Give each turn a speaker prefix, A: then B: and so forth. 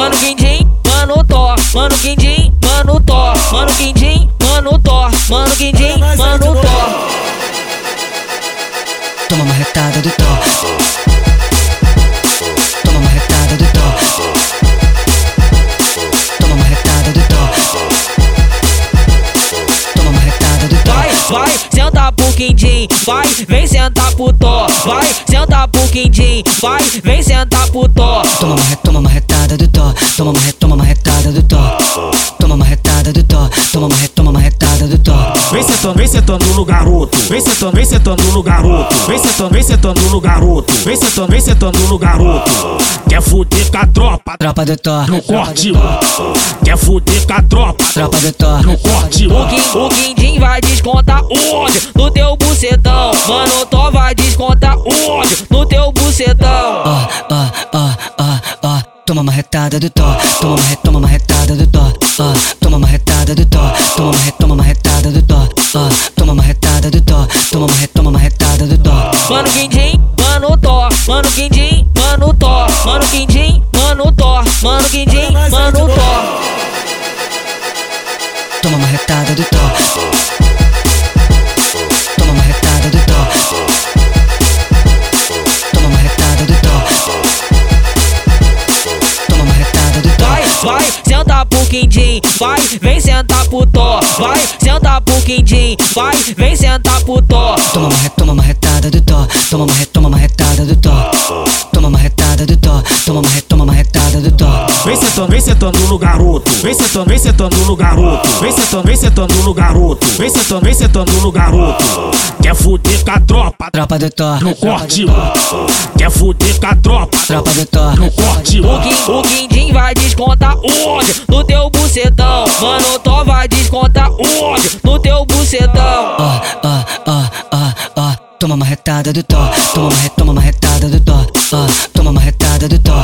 A: mano quindim, mano Thor, mano quindim, mano Thor, mano quindim, mano Thor, mano quindim, mano Thor.
B: Toma uma retada do Thor.
A: Quindim, vai, vem sentar pro Thor, vai, senta pro quindim, vai, vem sentar pro Thor.
B: Toma re- toma uma retada do Thor. Toma uma,
C: Vem sentando, vem sentando no garoto. Vem sentando, vem sentando no garoto. Vem sentando, vem sentando no garoto. Vem sentando, vem sentando no garoto. Quer fuder com a tropa
B: Tropa do Thor.
C: no corte. Quer fuder com a tropa
B: Tropa do Thor.
C: no corte.
A: O, quin, o quindim vai descontar o ódio no teu bucetão, mano Thor vai descontar o ódio no teu bucetão.
B: Ó, ó, ó, ó, ó. Toma uma retada do Thor. Toma uma, toma uma retada do Toma uma, re- toma uma retada do Thor.
A: Mano quindim, mano Thor, mano quindim, mano Thor, mano quindim, mano Thor, mano quindim, mano Thor.
B: Toma uma retada do Thor.
A: Quindim, vai, vem sentar pro Thor, vai, senta pro quindim, vai, vem sentar pro Thor.
B: Toma uma, toma uma retada do Thor. Toma uma, toma uma retada do Thor. Toma uma retada do Thor. Toma uma, toma uma retada do Thor.
C: Vem sentando, vem sentando no garoto. Vem sentando, vem sentando no garoto. Vem sentando, vem sentando no garoto. Vem sentando, vem sentando no garoto. Quer fuder com a tropa
B: Tropa do Thor.
C: no corte. Quer fuder com a tropa
B: Tropa do Thor.
C: no corte.
A: O, quin, o quindim vai descontar o ódio no teu bucetão, mano Thor vai descontar o ódio no teu bucetão.
B: Ó, ó, ó, ó, ó. Toma uma retada do Thor. Toma uma, toma uma retada do Thor. Ó, toma uma retada do Thor.